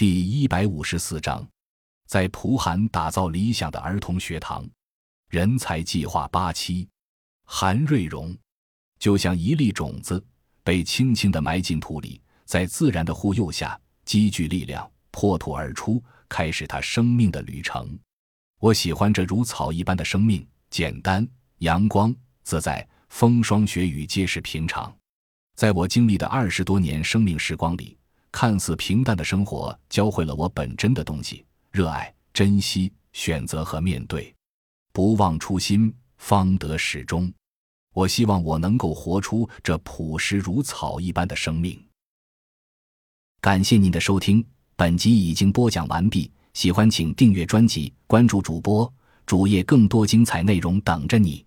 第一百五十四章，在蒲韩打造理想的儿童学堂，人才计划八期。韩瑞荣，就像一粒种子，被轻轻地埋进土里，在自然的护佑下，积聚力量，破土而出，开始他生命的旅程。我喜欢这如草一般的生命，简单、阳光、自在，风霜雪雨皆是平常。在我经历的二十多年生命时光里。看似平淡的生活，教会了我本真的东西：热爱、珍惜、选择和面对。不忘初心，方得始终。我希望我能够活出这朴实如草一般的生命。感谢您的收听，本集已经播讲完毕。喜欢请订阅专辑，关注主播主页，更多精彩内容等着你。